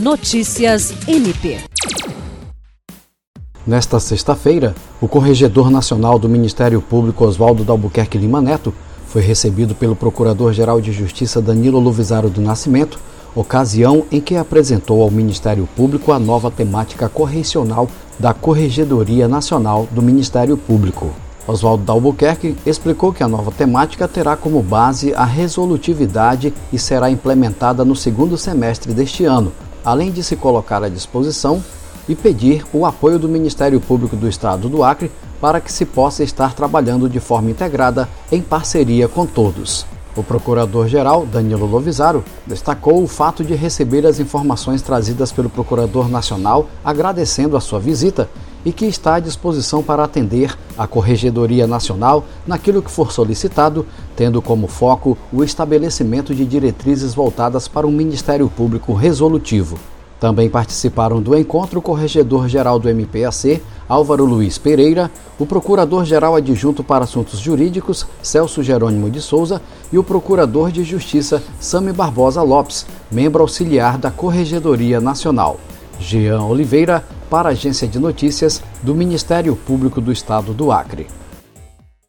Notícias MP. Nesta sexta-feira, o Corregedor Nacional do Ministério Público Oswaldo Dalbuquerque Lima Neto foi recebido pelo Procurador-Geral de Justiça Danilo Luvisaro do Nascimento, ocasião em que apresentou ao Ministério Público a nova temática correcional da Corregedoria Nacional do Ministério Público. Oswaldo Dalbuquerque explicou que a nova temática terá como base a resolutividade e será implementada no segundo semestre deste ano, além de se colocar à disposição e pedir o apoio do Ministério Público do Estado do Acre para que se possa estar trabalhando de forma integrada em parceria com todos. O procurador-geral, Danilo Lovisaro, destacou o fato de receber as informações trazidas pelo Procurador Nacional, agradecendo a sua visita e que está à disposição para atender a Corregedoria Nacional naquilo que for solicitado, tendo como foco o estabelecimento de diretrizes voltadas para um Ministério Público resolutivo. Também participaram do encontro o corregedor-geral do MPAC, Álvaro Luiz Pereira, o procurador-geral adjunto para assuntos jurídicos, Celso Jerônimo de Souza, e o procurador de justiça, Sami Barbosa Lopes, membro auxiliar da Corregedoria Nacional. Jean Oliveira, para a Agência de Notícias do Ministério Público do Estado do Acre.